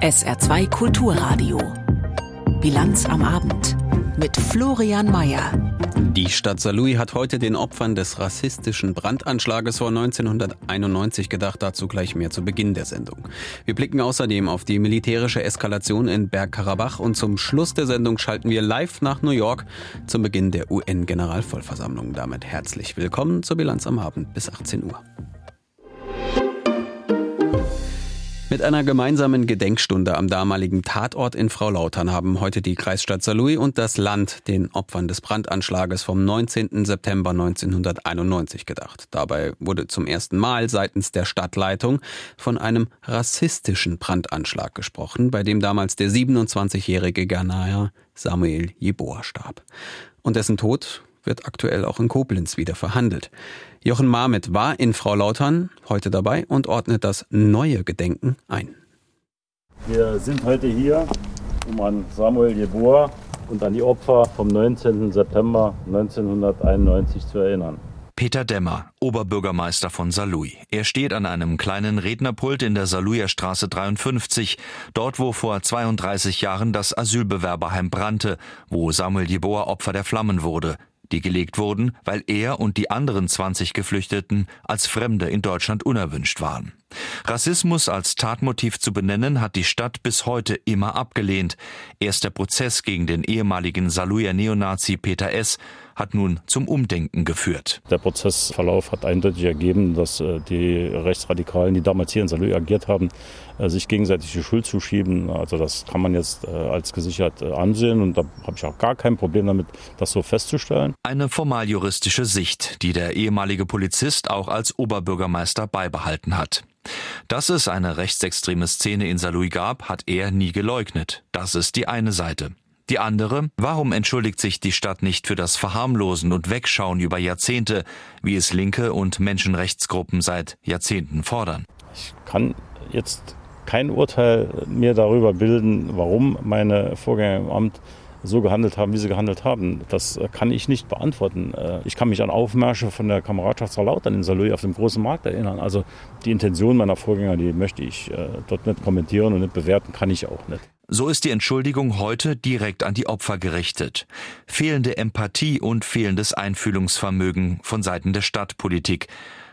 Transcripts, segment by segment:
SR2 Kulturradio. Bilanz am Abend mit Florian Mayer. Die Stadt Saarlouis hat heute den Opfern des rassistischen Brandanschlages vor 1991 gedacht, dazu gleich mehr zu Beginn der Sendung. Wir blicken außerdem auf die militärische Eskalation in Bergkarabach und zum Schluss der Sendung schalten wir live nach New York zum Beginn der UN-Generalvollversammlung. Damit herzlich willkommen zur Bilanz am Abend bis 18 Uhr. Mit einer gemeinsamen Gedenkstunde am damaligen Tatort in Frau Lautern haben heute die Kreisstadt Saarlouis und das Land den Opfern des Brandanschlages vom 19. September 1991 gedacht. Dabei wurde zum ersten Mal seitens der Stadtleitung von einem rassistischen Brandanschlag gesprochen, bei dem damals der 27-jährige Ghanaer Samuel Jeboa starb. Und dessen Tod wird aktuell auch in Koblenz wieder verhandelt. Jochen Marmit war in Frau Lautern heute dabei und ordnet das neue Gedenken ein. Wir sind heute hier, um an Samuel Jeboa und an die Opfer vom 19. September 1991 zu erinnern. Peter Demmer, Oberbürgermeister von Saarlouis. Er steht an einem kleinen Rednerpult in der Saarlouier Straße 53, dort wo vor 32 Jahren das Asylbewerberheim brannte, wo Samuel Jeboa Opfer der Flammen wurde die gelegt wurden, weil er und die anderen 20 Geflüchteten als Fremde in Deutschland unerwünscht waren. Rassismus als Tatmotiv zu benennen, hat die Stadt bis heute immer abgelehnt. Erst der Prozess gegen den ehemaligen Saarlouier Neonazi Peter S hat nun zum Umdenken geführt. Der Prozessverlauf hat eindeutig ergeben, dass äh, die Rechtsradikalen, die damals hier in Salou agiert haben, äh, sich gegenseitig die Schuld zuschieben. Also das kann man jetzt äh, als gesichert ansehen und da habe ich auch gar kein Problem damit, das so festzustellen. Eine formaljuristische Sicht, die der ehemalige Polizist auch als Oberbürgermeister beibehalten hat. Dass es eine rechtsextreme Szene in Saarlouis gab, hat er nie geleugnet. Das ist die eine Seite. Die andere, warum entschuldigt sich die Stadt nicht für das Verharmlosen und Wegschauen über Jahrzehnte, wie es Linke und Menschenrechtsgruppen seit Jahrzehnten fordern? Ich kann jetzt kein Urteil mir darüber bilden, warum meine Vorgänger im Amt so gehandelt haben, wie sie gehandelt haben. Das kann ich nicht beantworten. Äh, ich kann mich an Aufmärsche von der Kameradschaft Lautern in Saarlouis auf dem großen Markt erinnern. Also die Intention meiner Vorgänger, die möchte ich äh, dort nicht kommentieren und nicht bewerten, kann ich auch nicht. So ist die Entschuldigung heute direkt an die Opfer gerichtet. Fehlende Empathie und fehlendes Einfühlungsvermögen von Seiten der Stadtpolitik.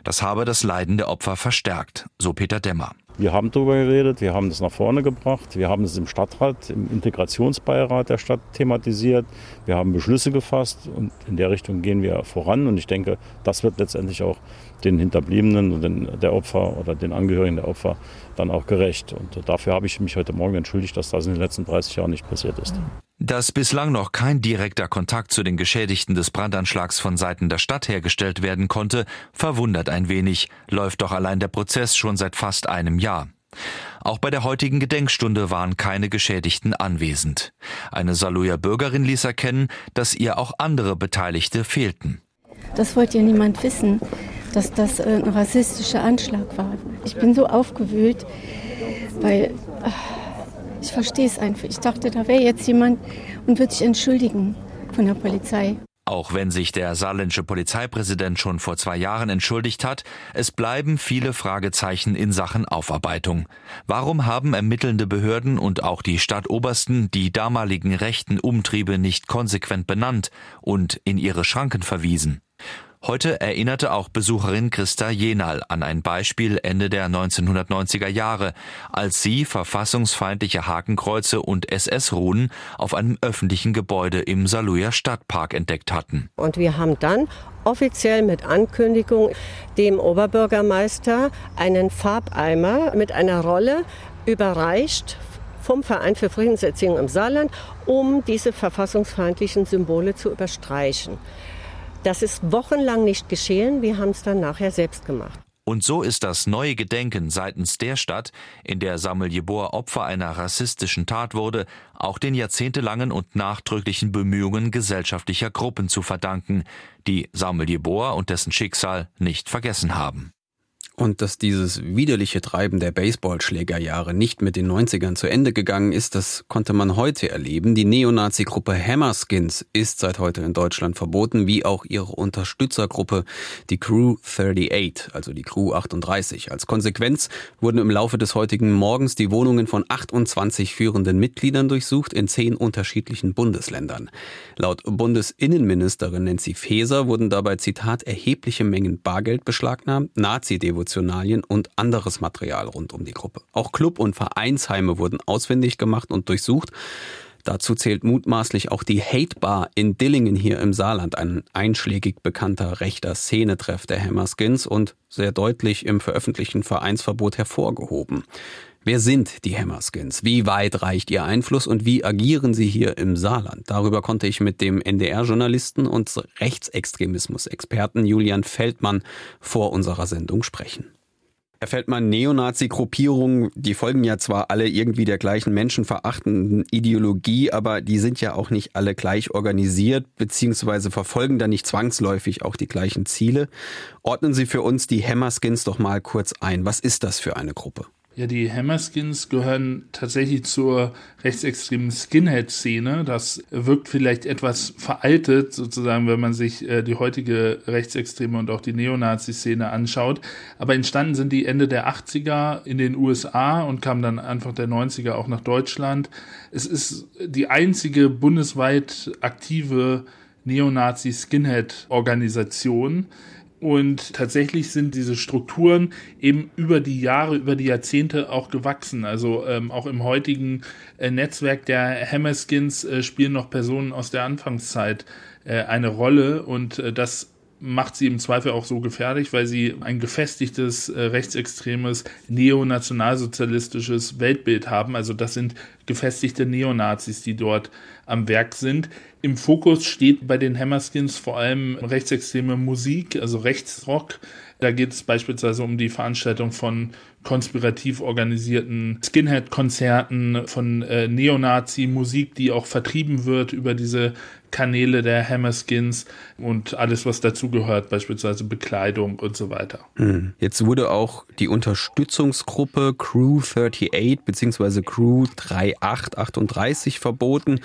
Das habe das Leiden der Opfer verstärkt, so Peter Demmer. Wir haben darüber geredet, wir haben das nach vorne gebracht, wir haben es im Stadtrat, im Integrationsbeirat der Stadt thematisiert, wir haben Beschlüsse gefasst und in der Richtung gehen wir voran und ich denke, das wird letztendlich auch den Hinterbliebenen und den, der Opfer oder den Angehörigen der Opfer dann auch gerecht. Und dafür habe ich mich heute Morgen entschuldigt, dass das in den letzten 30 Jahren nicht passiert ist. Dass bislang noch kein direkter Kontakt zu den Geschädigten des Brandanschlags von Seiten der Stadt hergestellt werden konnte, verwundert ein wenig, läuft doch allein der Prozess schon seit fast einem Jahr. Auch bei der heutigen Gedenkstunde waren keine Geschädigten anwesend. Eine Saarlouier Bürgerin ließ erkennen, dass ihr auch andere Beteiligte fehlten. Das wollte ja niemand wissen, dass das ein rassistischer Anschlag war. Ich bin so aufgewühlt, weil ach, ich verstehe es einfach. Ich dachte, da wäre jetzt jemand und würde sich entschuldigen von der Polizei. Auch wenn sich der saarländische Polizeipräsident schon vor zwei Jahren entschuldigt hat, es bleiben viele Fragezeichen in Sachen Aufarbeitung. Warum haben ermittelnde Behörden und auch die Stadtobersten die damaligen rechten Umtriebe nicht konsequent benannt und in ihre Schranken verwiesen? Heute erinnerte auch Besucherin Christa Jenal an ein Beispiel Ende der 1990er Jahre, als sie verfassungsfeindliche Hakenkreuze und SS-Runen auf einem öffentlichen Gebäude im Saarlouier Stadtpark entdeckt hatten. Und wir haben dann offiziell mit Ankündigung dem Oberbürgermeister einen Farbeimer mit einer Rolle überreicht vom Verein für Friedenserziehung im Saarland, um diese verfassungsfeindlichen Symbole zu überstreichen. Das ist wochenlang nicht geschehen. Wir haben es dann nachher selbst gemacht. Und so ist das neue Gedenken seitens der Stadt, in der Samuel Jeboa Opfer einer rassistischen Tat wurde, auch den jahrzehntelangen und nachdrücklichen Bemühungen gesellschaftlicher Gruppen zu verdanken, die Samuel Jeboa und dessen Schicksal nicht vergessen haben. Und dass dieses widerliche Treiben der Baseballschlägerjahre nicht mit den 90ern zu Ende gegangen ist, das konnte man heute erleben. Die Neonazi-Gruppe Hammerskins ist seit heute in Deutschland verboten, wie auch ihre Unterstützergruppe, die Crew 38, also die Crew 38. Als Konsequenz wurden im Laufe des heutigen Morgens die Wohnungen von 28 führenden Mitgliedern durchsucht in zehn unterschiedlichen Bundesländern. Laut Bundesinnenministerin Nancy Faeser wurden dabei, Zitat, erhebliche Mengen Bargeld beschlagnahmt, Nazi-Devotionen Devotionalien und anderes Material rund um die Gruppe. Auch Club- und Vereinsheime wurden auswendig gemacht und durchsucht. Dazu zählt mutmaßlich auch die Hate Bar in Dillingen hier im Saarland, ein einschlägig bekannter rechter Szenetreff der Hammerskins und sehr deutlich im veröffentlichten Vereinsverbot hervorgehoben. Wer sind die Hammerskins? Wie weit reicht ihr Einfluss und wie agieren sie hier im Saarland? Darüber konnte ich mit dem NDR-Journalisten und Rechtsextremismus-Experten Julian Feldmann vor unserer Sendung sprechen. Herr Feldmann, Neonazi-Gruppierungen, die folgen ja zwar alle irgendwie der gleichen menschenverachtenden Ideologie, aber die sind ja auch nicht alle gleich organisiert, beziehungsweise verfolgen da nicht zwangsläufig auch die gleichen Ziele. Ordnen Sie für uns die Hammerskins doch mal kurz ein. Was ist das für eine Gruppe? Ja, die Hammerskins gehören tatsächlich zur rechtsextremen Skinhead-Szene. Das wirkt vielleicht etwas veraltet, sozusagen, wenn man sich äh, die heutige rechtsextreme und auch die Neonazi-Szene anschaut. Aber entstanden sind die Ende der 80er in den USA und kamen dann Anfang der 90er auch nach Deutschland. Es ist die einzige bundesweit aktive Neonazi-Skinhead-Organisation. Und tatsächlich sind diese Strukturen eben über die Jahre, über die Jahrzehnte auch gewachsen. Also ähm, auch im heutigen äh, Netzwerk der Hammerskins äh, spielen noch Personen aus der Anfangszeit äh, eine Rolle und äh, das macht sie im Zweifel auch so gefährlich, weil sie ein gefestigtes, äh, rechtsextremes, neonationalsozialistisches Weltbild haben. Also das sind gefestigte Neonazis, die dort am Werk sind. Im Fokus steht bei den Hammerskins vor allem rechtsextreme Musik, also Rechtsrock. Da geht es beispielsweise um die Veranstaltung von konspirativ organisierten Skinhead-Konzerten, von äh, Neonazi-Musik, die auch vertrieben wird über diese Kanäle der Hammerskins und alles, was dazugehört, beispielsweise Bekleidung und so weiter. Hm. Jetzt wurde auch die Unterstützungsgruppe Crew 38 bzw. Crew 3838 verboten.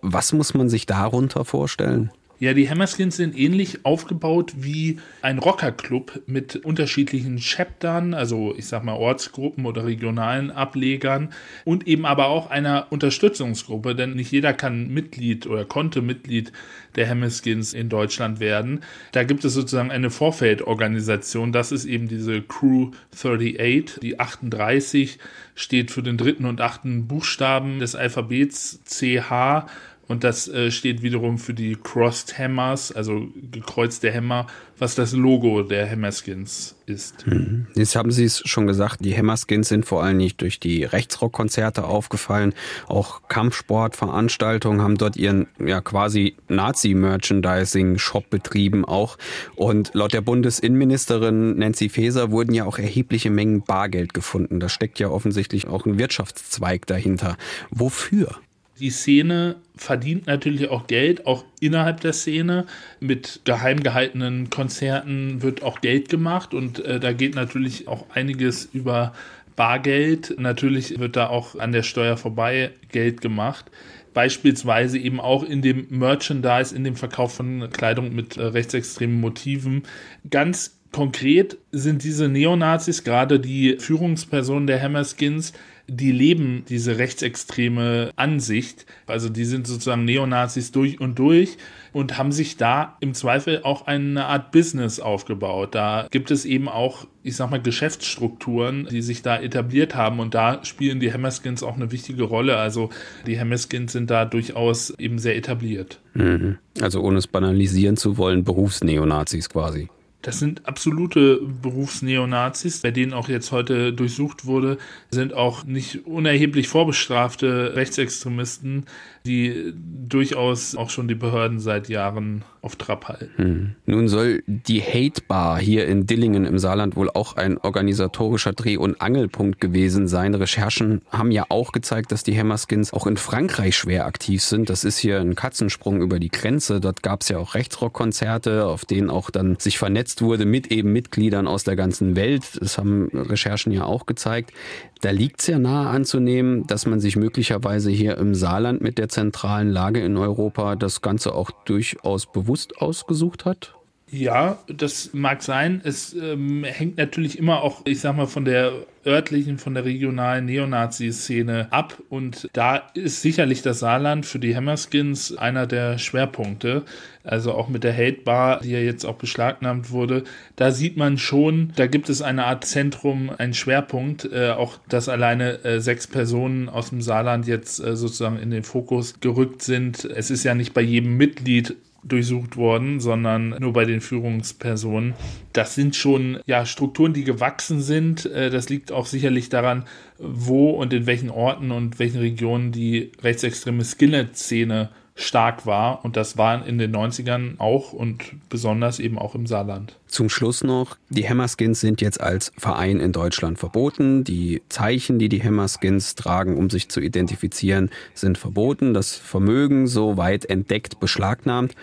Was muss man sich darunter vorstellen? Ja, die Hammerskins sind ähnlich aufgebaut wie ein Rockerclub mit unterschiedlichen Chaptern, also ich sag mal Ortsgruppen oder regionalen Ablegern und eben aber auch einer Unterstützungsgruppe, denn nicht jeder kann Mitglied oder konnte Mitglied der Hammerskins in Deutschland werden. Da gibt es sozusagen eine Vorfeldorganisation, das ist eben diese Crew 38, die 38 steht für den dritten und achten Buchstaben des Alphabets CH und das äh, steht wiederum für die Crossed Hammers, also gekreuzte Hämmer, was das Logo der Hammerskins ist. Mhm. Jetzt haben Sie es schon gesagt, die Hammerskins sind vor allem nicht durch die Rechtsrockkonzerte aufgefallen. Auch Kampfsportveranstaltungen haben dort ihren ja quasi Nazi-Merchandising-Shop betrieben auch. Und laut der Bundesinnenministerin Nancy Faeser wurden ja auch erhebliche Mengen Bargeld gefunden. Da steckt ja offensichtlich auch ein Wirtschaftszweig dahinter. Wofür? Die Szene verdient natürlich auch Geld, auch innerhalb der Szene. Mit geheim gehaltenen Konzerten wird auch Geld gemacht und äh, da geht natürlich auch einiges über Bargeld. Natürlich wird da auch an der Steuer vorbei Geld gemacht. Beispielsweise eben auch in dem Merchandise, in dem Verkauf von Kleidung mit äh, rechtsextremen Motiven. Ganz konkret sind diese Neonazis, gerade die Führungspersonen der Hammerskins, die leben diese rechtsextreme Ansicht. Also die sind sozusagen Neonazis durch und durch und haben sich da im Zweifel auch eine Art Business aufgebaut. Da gibt es eben auch, ich sag mal, Geschäftsstrukturen, die sich da etabliert haben und da spielen die Hammerskins auch eine wichtige Rolle. Also die Hammerskins sind da durchaus eben sehr etabliert. Mhm. Also ohne es banalisieren zu wollen, Berufsneonazis quasi. Das sind absolute Berufsneonazis, bei denen auch jetzt heute durchsucht wurde, sind auch nicht unerheblich vorbestrafte Rechtsextremisten, die durchaus auch schon die Behörden seit Jahren auf Trab halten. Hm. Nun soll die Hate Bar hier in Dillingen im Saarland wohl auch ein organisatorischer Dreh- und Angelpunkt gewesen sein. Recherchen haben ja auch gezeigt, dass die Hammerskins auch in Frankreich schwer aktiv sind. Das ist hier ein Katzensprung über die Grenze. Dort gab es ja auch Rechtsrockkonzerte, auf denen auch dann sich vernetzt wurde mit eben Mitgliedern aus der ganzen Welt. Das haben Recherchen ja auch gezeigt. Da liegt es ja nahe anzunehmen, dass man sich möglicherweise hier im Saarland mit der zentralen Lage in Europa das Ganze auch durchaus bewusst ausgesucht hat? Ja, das mag sein. Es ähm, hängt natürlich immer auch, ich sag mal, von der örtlichen, von der regionalen Neonazi-Szene ab. Und da ist sicherlich das Saarland für die Hammerskins einer der Schwerpunkte. Also auch mit der Hate Bar, die ja jetzt auch beschlagnahmt wurde. Da sieht man schon, da gibt es eine Art Zentrum, einen Schwerpunkt. Äh, auch, dass alleine äh, sechs Personen aus dem Saarland jetzt äh, sozusagen in den Fokus gerückt sind. Es ist ja nicht bei jedem Mitglied durchsucht worden, sondern nur bei den Führungspersonen. Das sind schon ja, Strukturen, die gewachsen sind. Äh, das liegt auch sicherlich daran, wo und in welchen Orten und welchen Regionen die rechtsextreme Skinhead-Szene stark war. Und das war in den 90ern auch und besonders eben auch im Saarland. Zum Schluss noch, die Hammerskins sind jetzt als Verein in Deutschland verboten. Die Zeichen, die die Hammerskins tragen, um sich zu identifizieren, sind verboten. Das Vermögen soweit entdeckt, beschlagnahmt.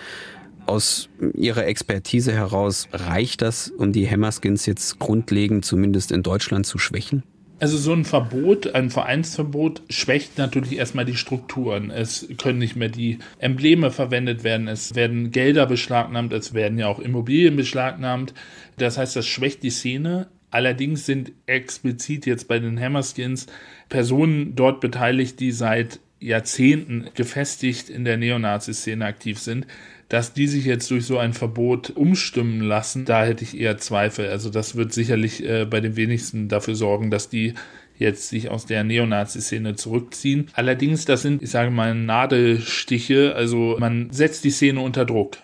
Aus Ihrer Expertise heraus reicht das, um die Hammerskins jetzt grundlegend zumindest in Deutschland zu schwächen? Also so ein Verbot, ein Vereinsverbot schwächt natürlich erstmal die Strukturen. Es können nicht mehr die Embleme verwendet werden, es werden Gelder beschlagnahmt, es werden ja auch Immobilien beschlagnahmt. Das heißt, das schwächt die Szene. Allerdings sind explizit jetzt bei den Hammerskins Personen dort beteiligt, die seit Jahrzehnten gefestigt in der Neonazi-Szene aktiv sind dass die sich jetzt durch so ein Verbot umstimmen lassen, da hätte ich eher Zweifel. Also das wird sicherlich äh, bei den wenigsten dafür sorgen, dass die jetzt sich aus der Neonazi-Szene zurückziehen. Allerdings, das sind, ich sage mal, Nadelstiche. Also man setzt die Szene unter Druck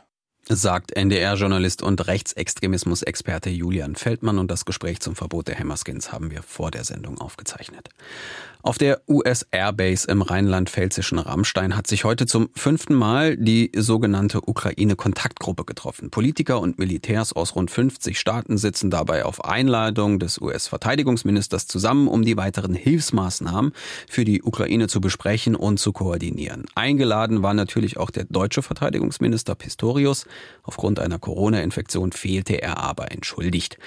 sagt NDR-Journalist und Rechtsextremismus-Experte Julian Feldmann und das Gespräch zum Verbot der Hammerskins haben wir vor der Sendung aufgezeichnet. Auf der US Airbase im rheinland-pfälzischen Rammstein hat sich heute zum fünften Mal die sogenannte Ukraine-Kontaktgruppe getroffen. Politiker und Militärs aus rund 50 Staaten sitzen dabei auf Einladung des US-Verteidigungsministers zusammen, um die weiteren Hilfsmaßnahmen für die Ukraine zu besprechen und zu koordinieren. Eingeladen war natürlich auch der deutsche Verteidigungsminister Pistorius. Aufgrund einer Corona-Infektion fehlte er aber entschuldigt.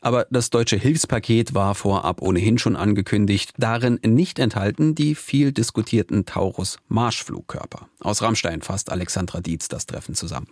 Aber das deutsche Hilfspaket war vorab ohnehin schon angekündigt, darin nicht enthalten die viel diskutierten Taurus-Marschflugkörper. Aus Rammstein fasst Alexandra Dietz das Treffen zusammen.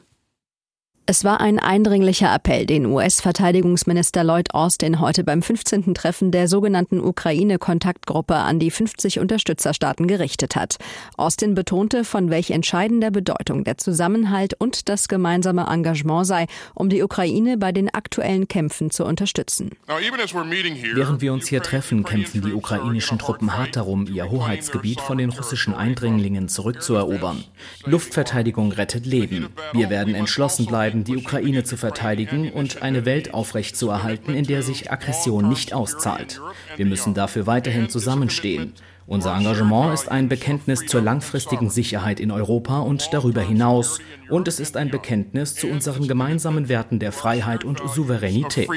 Es war ein eindringlicher Appell, den US-Verteidigungsminister Lloyd Austin heute beim 15. Treffen der sogenannten Ukraine-Kontaktgruppe an die 50 Unterstützerstaaten gerichtet hat. Austin betonte, von welch entscheidender Bedeutung der Zusammenhalt und das gemeinsame Engagement sei, um die Ukraine bei den aktuellen Kämpfen zu unterstützen. Während wir uns hier treffen, kämpfen die ukrainischen Truppen hart darum, ihr Hoheitsgebiet von den russischen Eindringlingen zurückzuerobern. Luftverteidigung rettet Leben. Wir werden entschlossen bleiben, werden, die Ukraine zu verteidigen und eine Welt aufrechtzuerhalten, in der sich Aggression nicht auszahlt. Wir müssen dafür weiterhin zusammenstehen. Unser Engagement ist ein Bekenntnis zur langfristigen Sicherheit in Europa und darüber hinaus. Und es ist ein Bekenntnis zu unseren gemeinsamen Werten der Freiheit und Souveränität.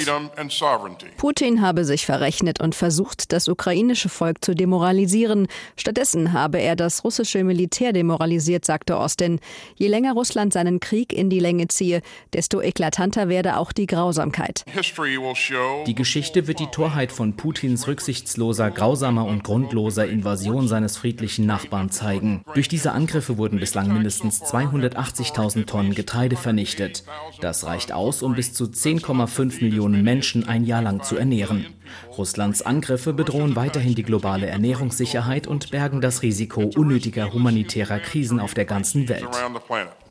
Putin habe sich verrechnet und versucht, das ukrainische Volk zu demoralisieren. Stattdessen habe er das russische Militär demoralisiert, sagte Austin. Je länger Russland seinen Krieg in die Länge ziehe, desto eklatanter werde auch die Grausamkeit. Die Geschichte wird die Torheit von Putins rücksichtsloser, grausamer und grundloser Invasion seines friedlichen Nachbarn zeigen. Durch diese Angriffe wurden bislang mindestens 280.000 Tonnen Getreide vernichtet. Das reicht aus, um bis zu 10,5 Millionen Menschen ein Jahr lang zu ernähren. Russlands Angriffe bedrohen weiterhin die globale Ernährungssicherheit und bergen das Risiko unnötiger humanitärer Krisen auf der ganzen Welt.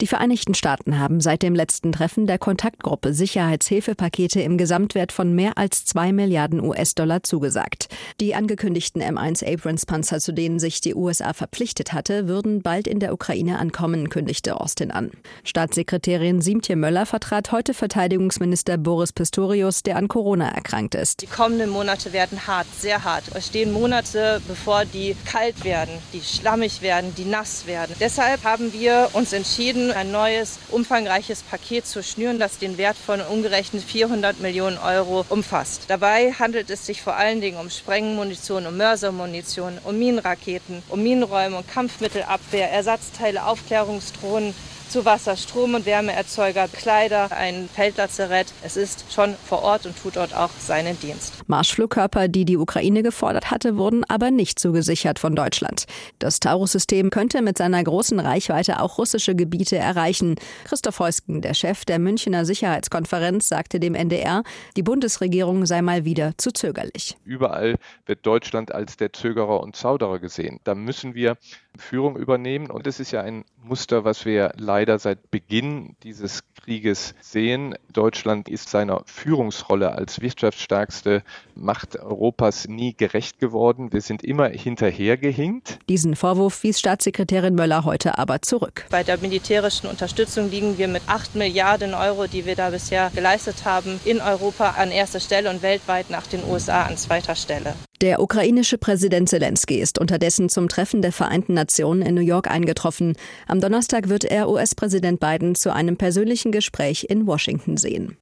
Die Vereinigten Staaten haben seit dem letzten Treffen der Kontaktgruppe Sicherheitshilfepakete im Gesamtwert von mehr als 2 Milliarden US-Dollar zugesagt. Die angekündigten M1 Abrams-Panzer, zu denen sich die USA verpflichtet hatte, würden bald in der Ukraine ankommen, kündigte Austin an. Staatssekretärin Siemtje Möller vertrat heute Verteidigungsminister Boris Pistorius, der an Corona erkrankt ist. Die kommenden Monate werden hart, sehr hart. Es stehen Monate, bevor die kalt werden, die schlammig werden, die nass werden. Deshalb haben wir uns entschieden, ein neues, umfangreiches Paket zu schnüren, das den Wert von umgerechnet 400 Millionen Euro umfasst. Dabei handelt es sich vor allen Dingen um Sprengmunition, um Mörsermunition, um Minenraketen, um Minenräume und Kampfmittelabwehr, Ersatzteile, Aufklärungsdrohnen, zu Wasser, Strom- und Wärmeerzeuger, Kleider, ein Feldlazarett. Es ist schon vor Ort und tut dort auch seinen Dienst. Marschflugkörper, die die Ukraine gefordert hatte, wurden aber nicht zugesichert von Deutschland. Das Taurus-System könnte mit seiner großen Reichweite auch russische Gebiete erreichen. Christoph Heusken, der Chef der Münchner Sicherheitskonferenz, sagte dem NDR, die Bundesregierung sei mal wieder zu zögerlich. Überall wird Deutschland als der Zögerer und Zauderer gesehen. Da müssen wir Führung übernehmen. Und das ist ja ein Muster, was wir leider seit Beginn dieses Krieges sehen. Deutschland ist seiner Führungsrolle als wirtschaftsstärkste Macht Europas nie gerecht geworden. Wir sind immer hinterhergehinkt. Diesen Vorwurf wies Staatssekretärin Möller heute aber zurück. Bei der militärischen Unterstützung liegen wir mit 8 Milliarden Euro, die wir da bisher geleistet haben, in Europa an erster Stelle und weltweit nach den USA an zweiter Stelle. Der ukrainische Präsident Zelensky ist unterdessen zum Treffen der Vereinten Nationen in New York eingetroffen. Am Donnerstag wird er US-Präsident Biden zu einem persönlichen Gespräch in Washington sehen.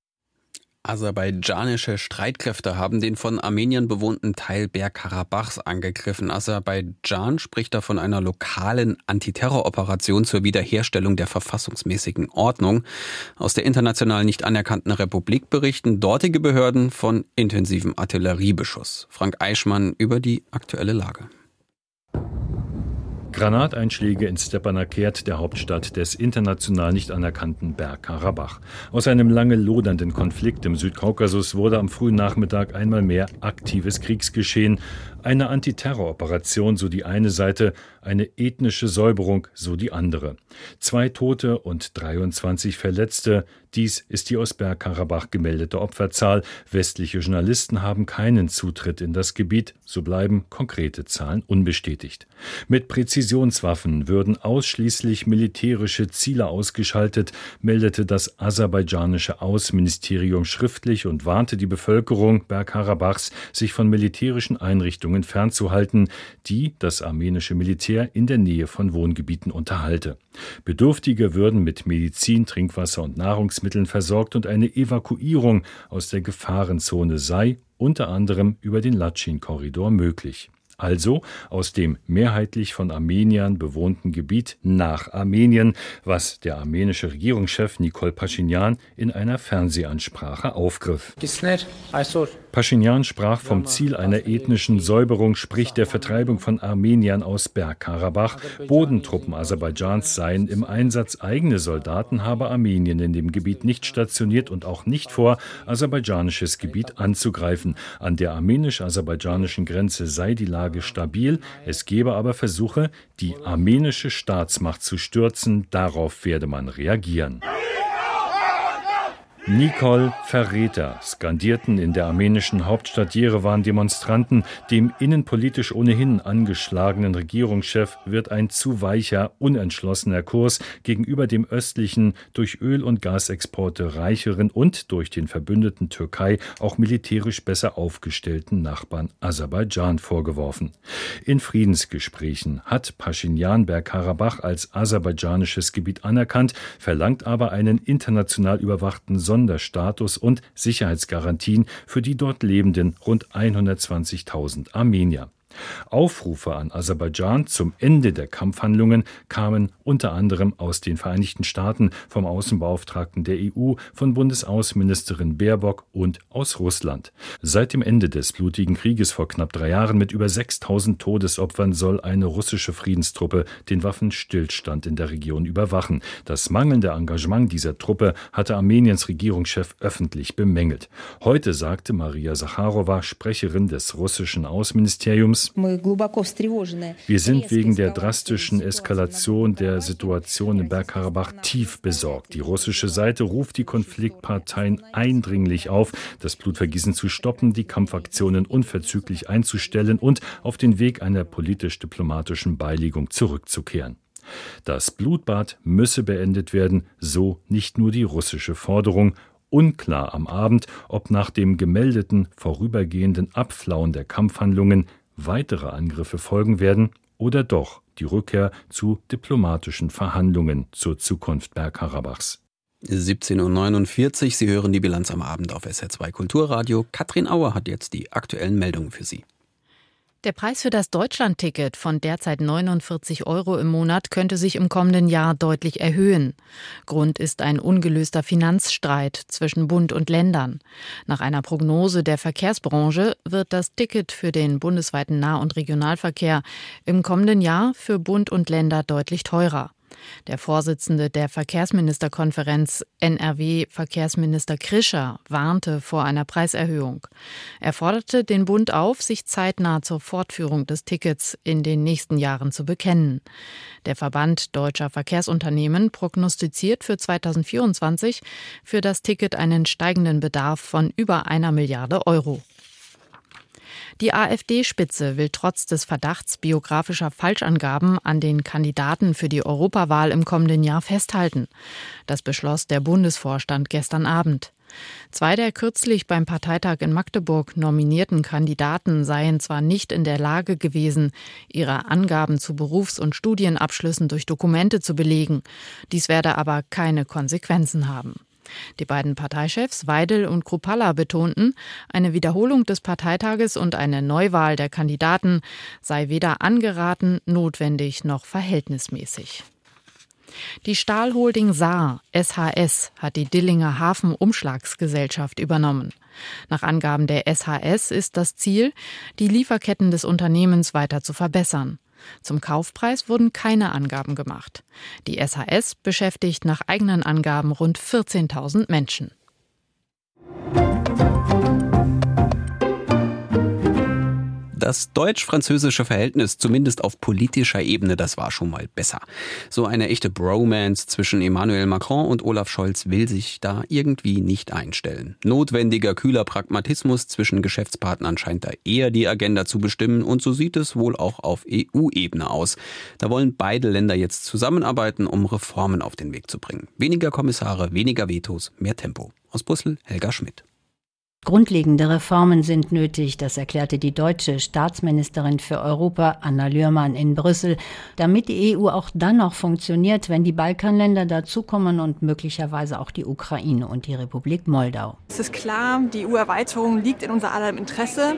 Aserbaidschanische Streitkräfte haben den von Armenien bewohnten Teil Bergkarabachs angegriffen. Aserbaidschan spricht da von einer lokalen Antiterroroperation zur Wiederherstellung der verfassungsmäßigen Ordnung. Aus der international nicht anerkannten Republik berichten dortige Behörden von intensivem Artilleriebeschuss. Frank Eichmann über die aktuelle Lage. Granateinschläge in Stepanakert, der Hauptstadt des international nicht anerkannten Bergkarabach. Aus einem lange lodernden Konflikt im Südkaukasus wurde am frühen Nachmittag einmal mehr aktives Kriegsgeschehen. Eine Antiterroroperation, so die eine Seite, eine ethnische Säuberung, so die andere. Zwei Tote und 23 Verletzte, dies ist die aus Bergkarabach gemeldete Opferzahl. Westliche Journalisten haben keinen Zutritt in das Gebiet, so bleiben konkrete Zahlen unbestätigt. Mit Präzisionswaffen würden ausschließlich militärische Ziele ausgeschaltet, meldete das aserbaidschanische Außenministerium schriftlich und warnte die Bevölkerung Bergkarabachs, sich von militärischen Einrichtungen fernzuhalten, die das armenische Militär in der Nähe von Wohngebieten unterhalte. Bedürftige würden mit Medizin, Trinkwasser und Nahrungsmitteln versorgt und eine Evakuierung aus der Gefahrenzone sei unter anderem über den Latschin-Korridor möglich also aus dem mehrheitlich von Armeniern bewohnten Gebiet nach Armenien, was der armenische Regierungschef Nikol Pashinyan in einer Fernsehansprache aufgriff. Pashinyan sprach vom Ziel einer ethnischen Säuberung, sprich der Vertreibung von Armeniern aus Bergkarabach. Bodentruppen Aserbaidschans seien im Einsatz, eigene Soldaten habe Armenien in dem Gebiet nicht stationiert und auch nicht vor, aserbaidschanisches Gebiet anzugreifen. An der armenisch-aserbaidschanischen Grenze sei die Lage Lage stabil, es gebe aber Versuche, die armenische Staatsmacht zu stürzen, darauf werde man reagieren. Nicole Verräter skandierten in der armenischen Hauptstadt Jerewan Demonstranten, dem innenpolitisch ohnehin angeschlagenen Regierungschef wird ein zu weicher, unentschlossener Kurs gegenüber dem östlichen, durch Öl- und Gasexporte reicheren und durch den verbündeten Türkei auch militärisch besser aufgestellten Nachbarn Aserbaidschan vorgeworfen. In Friedensgesprächen hat Pashinyan Bergkarabach als aserbaidschanisches Gebiet anerkannt, verlangt aber einen international überwachten Sonder Sonderstatus und Sicherheitsgarantien für die dort lebenden rund 120.000 Armenier. Aufrufe an Aserbaidschan zum Ende der Kampfhandlungen kamen unter anderem aus den Vereinigten Staaten, vom Außenbeauftragten der EU, von Bundesaußenministerin Baerbock und aus Russland. Seit dem Ende des blutigen Krieges vor knapp drei Jahren mit über 6000 Todesopfern soll eine russische Friedenstruppe den Waffenstillstand in der Region überwachen. Das mangelnde Engagement dieser Truppe hatte Armeniens Regierungschef öffentlich bemängelt. Heute sagte Maria Sacharowa, Sprecherin des russischen Außenministeriums, wir sind wegen der drastischen Eskalation der Situation in Bergkarabach tief besorgt. Die russische Seite ruft die Konfliktparteien eindringlich auf, das Blutvergießen zu stoppen, die Kampfaktionen unverzüglich einzustellen und auf den Weg einer politisch-diplomatischen Beilegung zurückzukehren. Das Blutbad müsse beendet werden, so nicht nur die russische Forderung, Unklar am Abend, ob nach dem gemeldeten vorübergehenden Abflauen der Kampfhandlungen weitere Angriffe folgen werden oder doch die Rückkehr zu diplomatischen Verhandlungen zur Zukunft Bergkarabachs. 17.49 Uhr, Sie hören die Bilanz am Abend auf SR2 Kulturradio. Katrin Auer hat jetzt die aktuellen Meldungen für Sie. Der Preis für das Deutschlandticket von derzeit 49 Euro im Monat könnte sich im kommenden Jahr deutlich erhöhen. Grund ist ein ungelöster Finanzstreit zwischen Bund und Ländern. Nach einer Prognose der Verkehrsbranche wird das Ticket für den bundesweiten Nah- und Regionalverkehr im kommenden Jahr für Bund und Länder deutlich teurer. Der Vorsitzende der Verkehrsministerkonferenz NRW-Verkehrsminister Krischer warnte vor einer Preiserhöhung. Er forderte den Bund auf, sich zeitnah zur Fortführung des Tickets in den nächsten Jahren zu bekennen. Der Verband deutscher Verkehrsunternehmen prognostiziert für 2024 für das Ticket einen steigenden Bedarf von über einer Milliarde Euro. Die AfD-Spitze will trotz des Verdachts biografischer Falschangaben an den Kandidaten für die Europawahl im kommenden Jahr festhalten. Das beschloss der Bundesvorstand gestern Abend. Zwei der kürzlich beim Parteitag in Magdeburg nominierten Kandidaten seien zwar nicht in der Lage gewesen, ihre Angaben zu Berufs- und Studienabschlüssen durch Dokumente zu belegen. Dies werde aber keine Konsequenzen haben. Die beiden Parteichefs Weidel und Krupalla betonten, eine Wiederholung des Parteitages und eine Neuwahl der Kandidaten sei weder angeraten, notwendig noch verhältnismäßig. Die Stahlholding Saar SHS hat die Dillinger Hafenumschlagsgesellschaft übernommen. Nach Angaben der SHS ist das Ziel, die Lieferketten des Unternehmens weiter zu verbessern. Zum Kaufpreis wurden keine Angaben gemacht. Die SAS beschäftigt nach eigenen Angaben rund 14.000 Menschen. Das deutsch-französische Verhältnis, zumindest auf politischer Ebene, das war schon mal besser. So eine echte Bromance zwischen Emmanuel Macron und Olaf Scholz will sich da irgendwie nicht einstellen. Notwendiger kühler Pragmatismus zwischen Geschäftspartnern scheint da eher die Agenda zu bestimmen und so sieht es wohl auch auf EU-Ebene aus. Da wollen beide Länder jetzt zusammenarbeiten, um Reformen auf den Weg zu bringen. Weniger Kommissare, weniger Vetos, mehr Tempo. Aus Brüssel Helga Schmidt. Grundlegende Reformen sind nötig, das erklärte die deutsche Staatsministerin für Europa Anna Lührmann in Brüssel, damit die EU auch dann noch funktioniert, wenn die Balkanländer dazukommen und möglicherweise auch die Ukraine und die Republik Moldau. Es ist klar, die EU-Erweiterung liegt in unser aller Interesse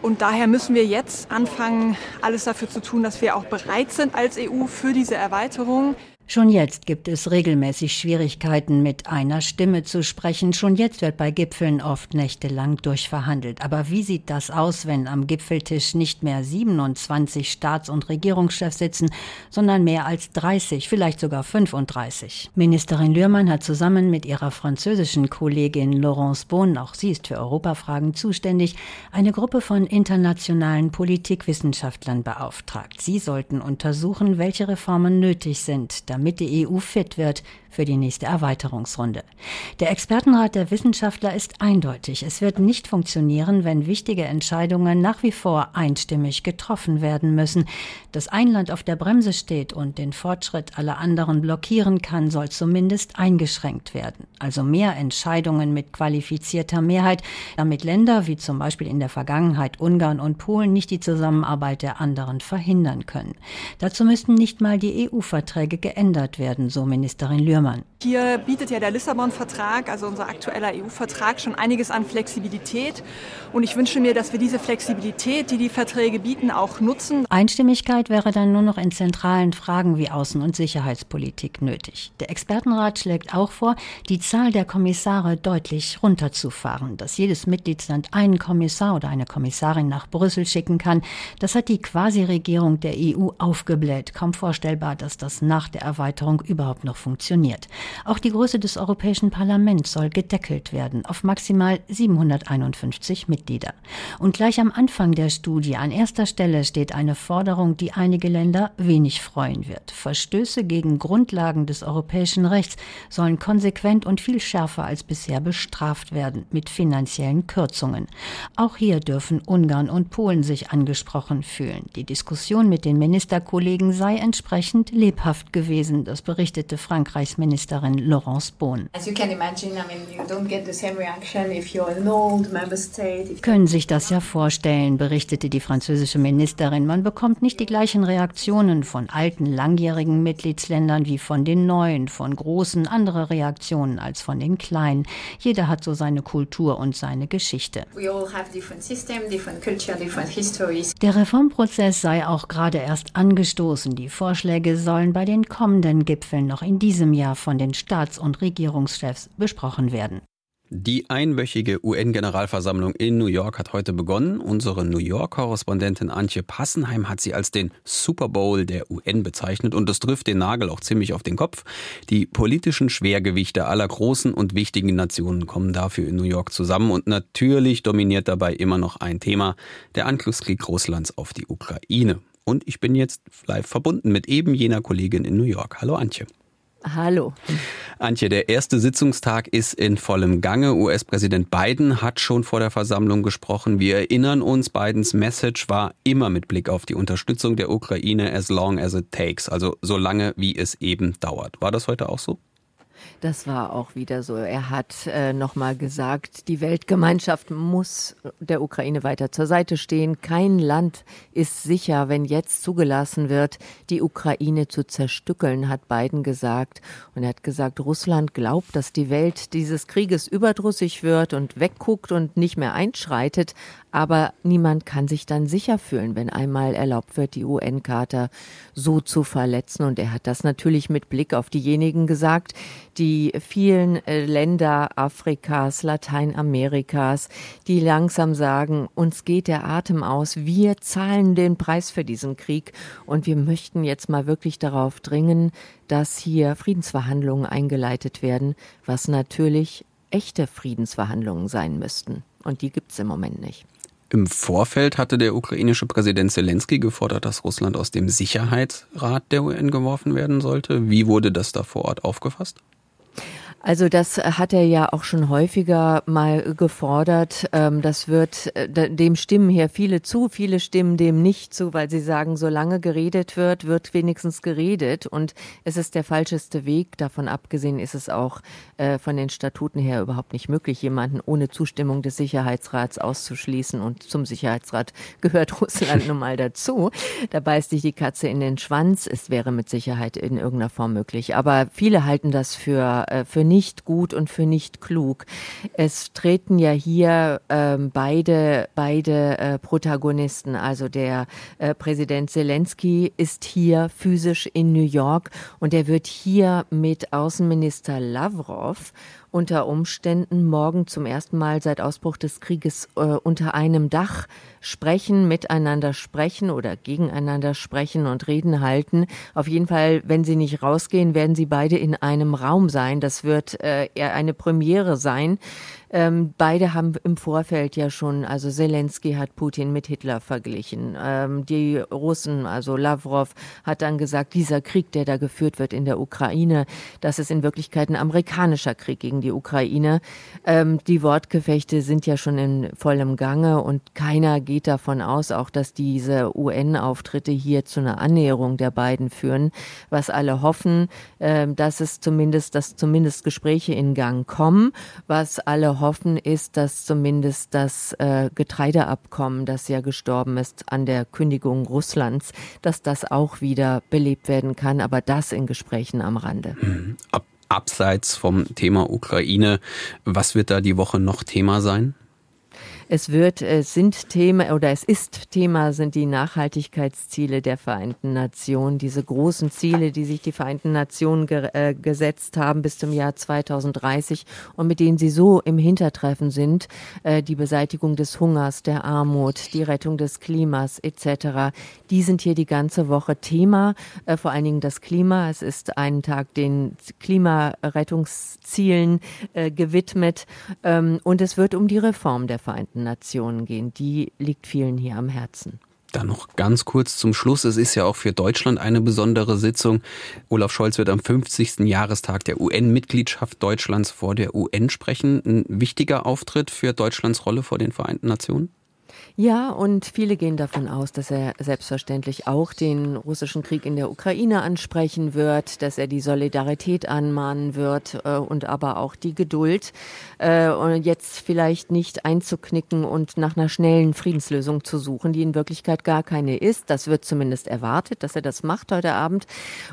und daher müssen wir jetzt anfangen, alles dafür zu tun, dass wir auch bereit sind als EU für diese Erweiterung. Schon jetzt gibt es regelmäßig Schwierigkeiten, mit einer Stimme zu sprechen. Schon jetzt wird bei Gipfeln oft nächtelang durchverhandelt. Aber wie sieht das aus, wenn am Gipfeltisch nicht mehr 27 Staats- und Regierungschefs sitzen, sondern mehr als 30, vielleicht sogar 35? Ministerin Lührmann hat zusammen mit ihrer französischen Kollegin Laurence Bohn, auch sie ist für Europafragen zuständig, eine Gruppe von internationalen Politikwissenschaftlern beauftragt. Sie sollten untersuchen, welche Reformen nötig sind, damit die EU fit wird für die nächste Erweiterungsrunde. Der Expertenrat der Wissenschaftler ist eindeutig. Es wird nicht funktionieren, wenn wichtige Entscheidungen nach wie vor einstimmig getroffen werden müssen. Dass ein Land auf der Bremse steht und den Fortschritt aller anderen blockieren kann, soll zumindest eingeschränkt werden. Also mehr Entscheidungen mit qualifizierter Mehrheit, damit Länder wie zum Beispiel in der Vergangenheit Ungarn und Polen nicht die Zusammenarbeit der anderen verhindern können. Dazu müssten nicht mal die EU-Verträge geändert werden, so Ministerin Lührmann. Hier bietet ja der Lissabon-Vertrag, also unser aktueller EU-Vertrag, schon einiges an Flexibilität. Und ich wünsche mir, dass wir diese Flexibilität, die die Verträge bieten, auch nutzen. Einstimmigkeit wäre dann nur noch in zentralen Fragen wie Außen- und Sicherheitspolitik nötig. Der Expertenrat schlägt auch vor, die Zahl der Kommissare deutlich runterzufahren, dass jedes Mitgliedsland einen Kommissar oder eine Kommissarin nach Brüssel schicken kann. Das hat die Quasi-Regierung der EU aufgebläht. Kaum vorstellbar, dass das nach der Erweiterung überhaupt noch funktioniert. Auch die Größe des Europäischen Parlaments soll gedeckelt werden auf maximal 751 Mitglieder. Und gleich am Anfang der Studie an erster Stelle steht eine Forderung, die einige Länder wenig freuen wird. Verstöße gegen Grundlagen des europäischen Rechts sollen konsequent und viel schärfer als bisher bestraft werden mit finanziellen Kürzungen. Auch hier dürfen Ungarn und Polen sich angesprochen fühlen. Die Diskussion mit den Ministerkollegen sei entsprechend lebhaft gewesen Reisen. Das berichtete Frankreichs Ministerin Laurence Bohn. Können sich das ja vorstellen, berichtete die französische Ministerin. Man bekommt nicht die gleichen Reaktionen von alten, langjährigen Mitgliedsländern wie von den neuen, von großen andere Reaktionen als von den kleinen. Jeder hat so seine Kultur und seine Geschichte. Der Reformprozess sei auch gerade erst angestoßen. Die Vorschläge sollen bei den kommenden Gipfeln noch in diesem Jahr von den Staats- und Regierungschefs besprochen werden. Die einwöchige UN-Generalversammlung in New York hat heute begonnen. Unsere New York-Korrespondentin Antje Passenheim hat sie als den Super Bowl der UN bezeichnet und das trifft den Nagel auch ziemlich auf den Kopf. Die politischen Schwergewichte aller großen und wichtigen Nationen kommen dafür in New York zusammen und natürlich dominiert dabei immer noch ein Thema, der Angriffskrieg Russlands auf die Ukraine. Und ich bin jetzt live verbunden mit eben jener Kollegin in New York. Hallo Antje. Hallo. Antje, der erste Sitzungstag ist in vollem Gange. US-Präsident Biden hat schon vor der Versammlung gesprochen. Wir erinnern uns, Bidens Message war immer mit Blick auf die Unterstützung der Ukraine as long as it takes, also so lange wie es eben dauert. War das heute auch so? Das war auch wieder so. Er hat äh, nochmal gesagt, die Weltgemeinschaft muss der Ukraine weiter zur Seite stehen. Kein Land ist sicher, wenn jetzt zugelassen wird, die Ukraine zu zerstückeln, hat Biden gesagt. Und er hat gesagt, Russland glaubt, dass die Welt dieses Krieges überdrüssig wird und wegguckt und nicht mehr einschreitet. Aber niemand kann sich dann sicher fühlen, wenn einmal erlaubt wird, die UN-Charta so zu verletzen. Und er hat das natürlich mit Blick auf diejenigen gesagt, die vielen äh, Länder Afrikas, Lateinamerikas, die langsam sagen, uns geht der Atem aus, wir zahlen den Preis für diesen Krieg und wir möchten jetzt mal wirklich darauf dringen, dass hier Friedensverhandlungen eingeleitet werden, was natürlich echte Friedensverhandlungen sein müssten. Und die gibt es im Moment nicht. Im Vorfeld hatte der ukrainische Präsident Zelensky gefordert, dass Russland aus dem Sicherheitsrat der UN geworfen werden sollte. Wie wurde das da vor Ort aufgefasst? Also das hat er ja auch schon häufiger mal gefordert. Ähm, das wird äh, dem stimmen hier viele zu, viele stimmen dem nicht zu, weil sie sagen, solange geredet wird, wird wenigstens geredet. Und es ist der falscheste Weg. Davon abgesehen ist es auch äh, von den Statuten her überhaupt nicht möglich, jemanden ohne Zustimmung des Sicherheitsrats auszuschließen. Und zum Sicherheitsrat gehört Russland nun mal dazu. Da beißt sich die Katze in den Schwanz. Es wäre mit Sicherheit in irgendeiner Form möglich. Aber viele halten das für, äh, für nicht gut und für nicht klug. Es treten ja hier ähm, beide, beide äh, Protagonisten, also der äh, Präsident Zelensky ist hier physisch in New York und er wird hier mit Außenminister Lavrov unter Umständen morgen zum ersten Mal seit Ausbruch des Krieges äh, unter einem Dach sprechen, miteinander sprechen oder gegeneinander sprechen und Reden halten. Auf jeden Fall, wenn sie nicht rausgehen, werden sie beide in einem Raum sein. Das wird äh, eher eine Premiere sein. Ähm, beide haben im Vorfeld ja schon, also Zelensky hat Putin mit Hitler verglichen. Ähm, die Russen, also Lavrov, hat dann gesagt, dieser Krieg, der da geführt wird in der Ukraine, das ist in Wirklichkeit ein amerikanischer Krieg gegen die Ukraine. Ähm, die Wortgefechte sind ja schon in vollem Gange und keiner geht davon aus, auch dass diese UN-Auftritte hier zu einer Annäherung der beiden führen. Was alle hoffen, äh, dass es zumindest, dass zumindest Gespräche in Gang kommen. Was alle hoffen, ist, dass zumindest das äh, Getreideabkommen, das ja gestorben ist an der Kündigung Russlands, dass das auch wieder belebt werden kann, aber das in Gesprächen am Rande. Mhm. Ab, abseits vom Thema Ukraine, was wird da die Woche noch Thema sein? Es wird, es sind Thema oder es ist Thema sind die Nachhaltigkeitsziele der Vereinten Nationen, diese großen Ziele, die sich die Vereinten Nationen ge äh, gesetzt haben bis zum Jahr 2030 und mit denen sie so im Hintertreffen sind, äh, die Beseitigung des Hungers, der Armut, die Rettung des Klimas etc. Die sind hier die ganze Woche Thema, äh, vor allen Dingen das Klima. Es ist ein Tag den Klimarettungszielen äh, gewidmet ähm, und es wird um die Reform der Vereinten Vereinten Nationen gehen. Die liegt vielen hier am Herzen. Dann noch ganz kurz zum Schluss. Es ist ja auch für Deutschland eine besondere Sitzung. Olaf Scholz wird am 50. Jahrestag der UN-Mitgliedschaft Deutschlands vor der UN sprechen. Ein wichtiger Auftritt für Deutschlands Rolle vor den Vereinten Nationen? Ja, und viele gehen davon aus, dass er selbstverständlich auch den russischen Krieg in der Ukraine ansprechen wird, dass er die Solidarität anmahnen wird äh, und aber auch die Geduld, äh, jetzt vielleicht nicht einzuknicken und nach einer schnellen Friedenslösung zu suchen, die in Wirklichkeit gar keine ist. Das wird zumindest erwartet, dass er das macht heute Abend.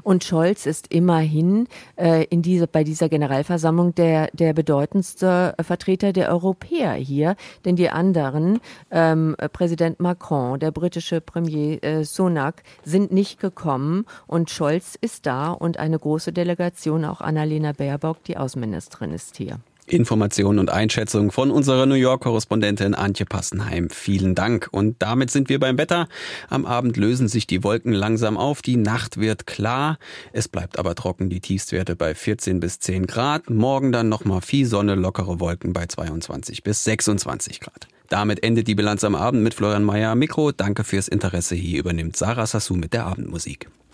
Und Scholz ist immerhin äh, in diese, bei dieser Generalversammlung der, der bedeutendste Vertreter der Europäer hier, denn die anderen ähm, äh, Präsident Macron, der britische Premier äh, Sunak sind nicht gekommen und Scholz ist da und eine große Delegation, auch Annalena Baerbock, die Außenministerin, ist hier. Informationen und Einschätzung von unserer New York-Korrespondentin Antje Passenheim. Vielen Dank. Und damit sind wir beim Wetter. Am Abend lösen sich die Wolken langsam auf. Die Nacht wird klar. Es bleibt aber trocken. Die Tiefstwerte bei 14 bis 10 Grad. Morgen dann nochmal viel Sonne, lockere Wolken bei 22 bis 26 Grad. Damit endet die Bilanz am Abend mit Florian Mayer Mikro. Danke fürs Interesse. Hier übernimmt Sarah Sassou mit der Abendmusik.